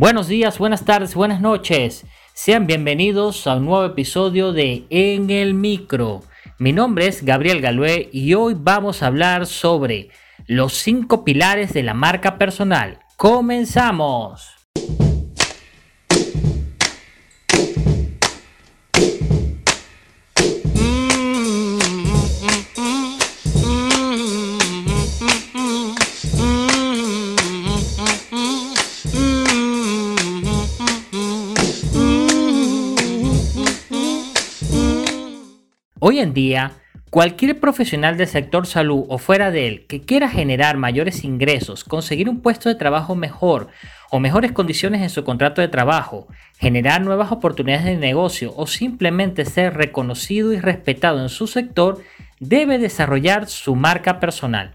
Buenos días, buenas tardes, buenas noches. Sean bienvenidos a un nuevo episodio de En el Micro. Mi nombre es Gabriel Galué y hoy vamos a hablar sobre los cinco pilares de la marca personal. ¡Comenzamos! Hoy en día, cualquier profesional del sector salud o fuera de él que quiera generar mayores ingresos, conseguir un puesto de trabajo mejor o mejores condiciones en su contrato de trabajo, generar nuevas oportunidades de negocio o simplemente ser reconocido y respetado en su sector, debe desarrollar su marca personal.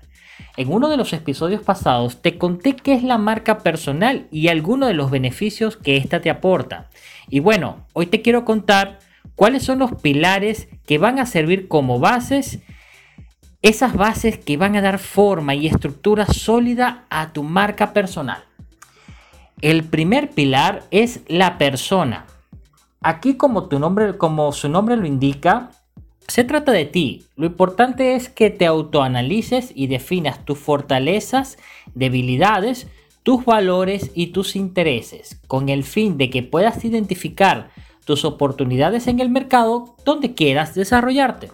En uno de los episodios pasados te conté qué es la marca personal y algunos de los beneficios que ésta te aporta. Y bueno, hoy te quiero contar cuáles son los pilares que van a servir como bases, esas bases que van a dar forma y estructura sólida a tu marca personal. El primer pilar es la persona. Aquí como, tu nombre, su nombre lo indica, se trata de ti. Lo importante es que te autoanalices y definas tus fortalezas, debilidades, tus valores y tus intereses, con el fin de que puedas identificar tus oportunidades en el mercado donde quieras desarrollarte.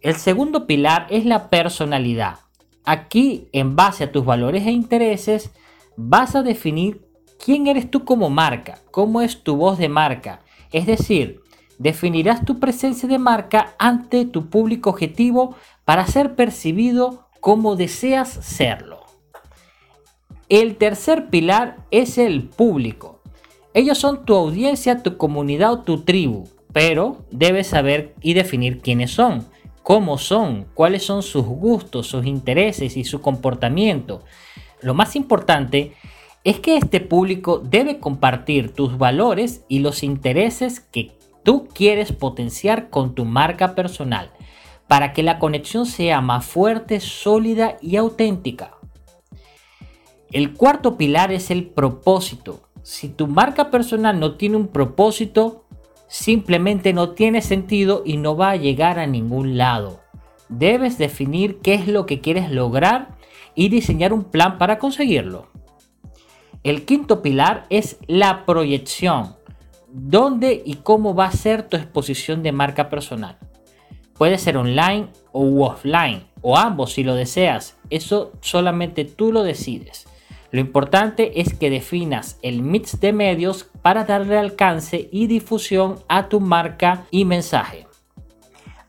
El segundo pilar es la personalidad. Aquí, en base a tus valores e intereses, vas a definir quién eres tú como marca, cómo es tu voz de marca. Es decir, definirás tu presencia de marca ante tu público objetivo para ser percibido como deseas serlo. El tercer pilar es el público. Ellos son tu audiencia, tu comunidad o tu tribu, pero debes saber y definir quiénes son, cómo son, cuáles son sus gustos, sus intereses y su comportamiento. Lo más importante es que este público debe compartir tus valores y los intereses que tú quieres potenciar con tu marca personal para que la conexión sea más fuerte, sólida y auténtica. El cuarto pilar es el propósito. Si tu marca personal no tiene un propósito, simplemente no tiene sentido y no va a llegar a ningún lado. Debes definir qué es lo que quieres lograr y diseñar un plan para conseguirlo. El quinto pilar es la proyección. ¿Dónde y cómo va a ser tu exposición de marca personal? Puede ser online o offline, o ambos si lo deseas. Eso solamente tú lo decides. Lo importante es que definas el mix de medios para darle alcance y difusión a tu marca y mensaje.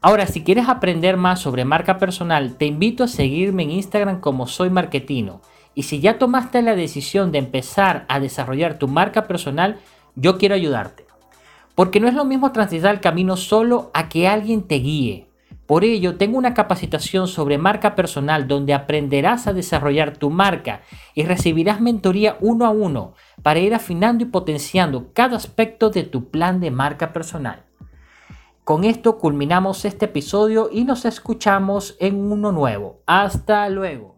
Ahora, si quieres aprender más sobre marca personal, te invito a seguirme en Instagram como soy marketino. Y si ya tomaste la decisión de empezar a desarrollar tu marca personal, yo quiero ayudarte. Porque no es lo mismo transitar el camino solo a que alguien te guíe. Por ello, tengo una capacitación sobre marca personal donde aprenderás a desarrollar tu marca y recibirás mentoría uno a uno para ir afinando y potenciando cada aspecto de tu plan de marca personal. Con esto culminamos este episodio y nos escuchamos en uno nuevo. Hasta luego.